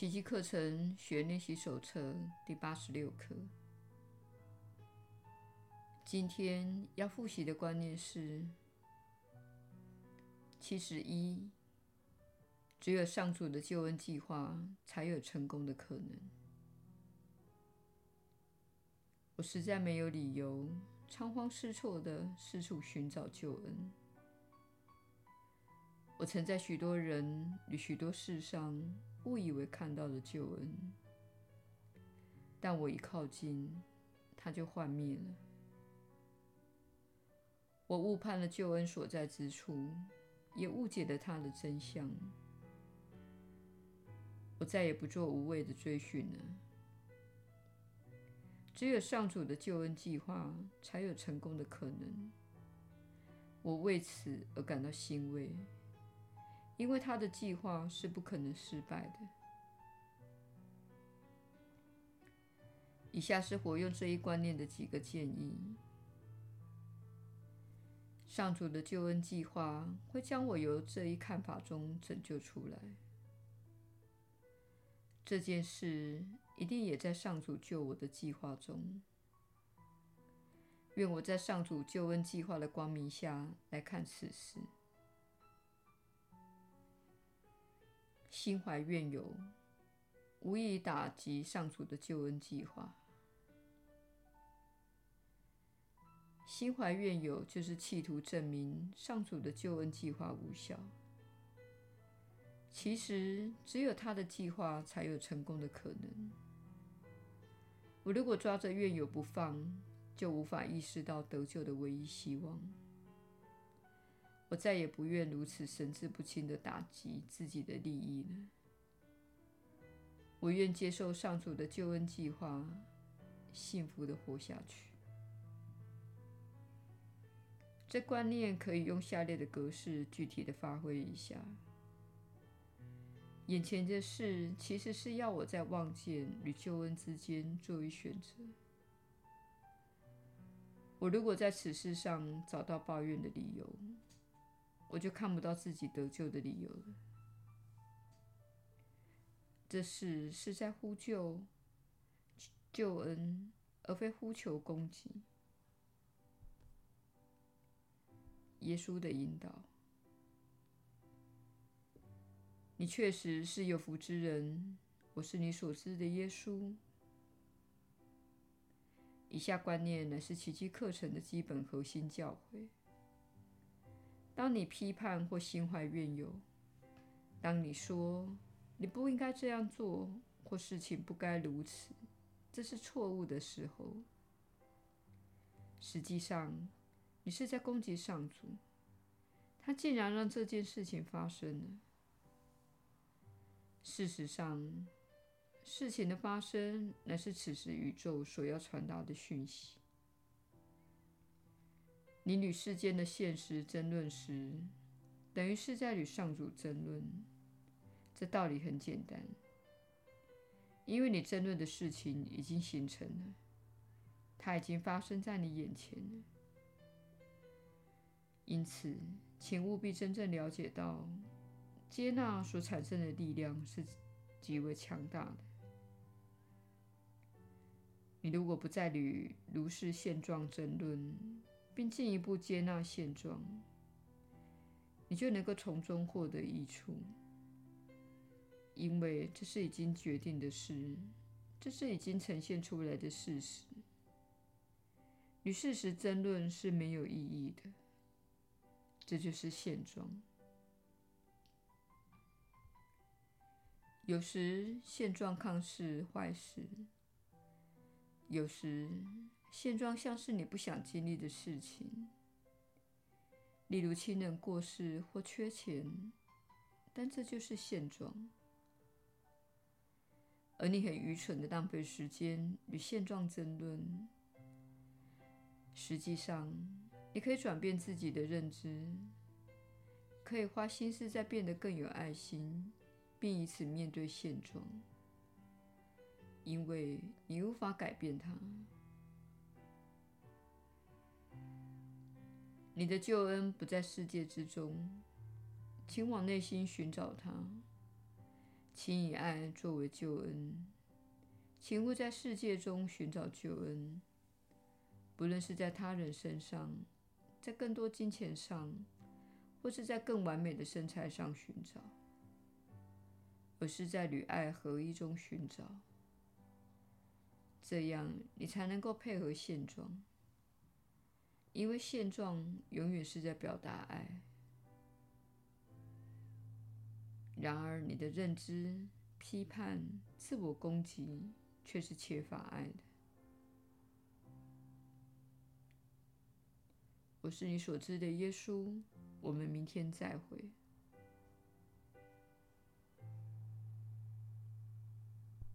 奇迹课程学练习手册第八十六课。今天要复习的观念是：七十一，只有上主的救恩计划才有成功的可能。我实在没有理由仓皇失措地四处寻找救恩。我曾在许多人与许多事上误以为看到了救恩，但我一靠近，它就幻灭了。我误判了救恩所在之处，也误解了它的真相。我再也不做无谓的追寻了。只有上主的救恩计划才有成功的可能。我为此而感到欣慰。因为他的计划是不可能失败的。以下是活用这一观念的几个建议：上主的救恩计划会将我由这一看法中拯救出来。这件事一定也在上主救我的计划中。愿我在上主救恩计划的光明下来看此事。心怀怨尤，无意打击上主的救恩计划。心怀怨尤就是企图证明上主的救恩计划无效。其实，只有他的计划才有成功的可能。我如果抓着怨尤不放，就无法意识到得救的唯一希望。我再也不愿如此神志不清地打击自己的利益了。我愿接受上主的救恩计划，幸福地活下去。这观念可以用下列的格式具体地发挥一下：眼前的事其实是要我在望见与救恩之间做一选择。我如果在此事上找到抱怨的理由，我就看不到自己得救的理由了。这事是在呼救救恩，而非呼求攻击。耶稣的引导，你确实是有福之人。我是你所知的耶稣。以下观念乃是奇迹课程的基本核心教诲。当你批判或心怀怨尤，当你说你不应该这样做，或事情不该如此，这是错误的时候，实际上你是在攻击上主，他竟然让这件事情发生了。事实上，事情的发生乃是此时宇宙所要传达的讯息。你与世间的现实争论时，等于是在与上主争论。这道理很简单，因为你争论的事情已经形成了，它已经发生在你眼前了。因此，请务必真正了解到，接纳所产生的力量是极为强大的。你如果不再与如是现状争论，并进一步接纳现状，你就能够从中获得益处，因为这是已经决定的事，这是已经呈现出来的事实。与事实争论是没有意义的，这就是现状。有时现状看似坏事，有时。现状像是你不想经历的事情，例如亲人过世或缺钱，但这就是现状。而你很愚蠢的浪费时间与现状争论。实际上，你可以转变自己的认知，可以花心思在变得更有爱心，并以此面对现状，因为你无法改变它。你的救恩不在世界之中，请往内心寻找它，请以爱作为救恩，请勿在世界中寻找救恩，不论是在他人身上，在更多金钱上，或是在更完美的身材上寻找，而是在与爱合一中寻找。这样，你才能够配合现状，因为现状永远是在表达爱。然而，你的认知、批判、自我攻击，却是缺乏爱的。我是你所知的耶稣。我们明天再会。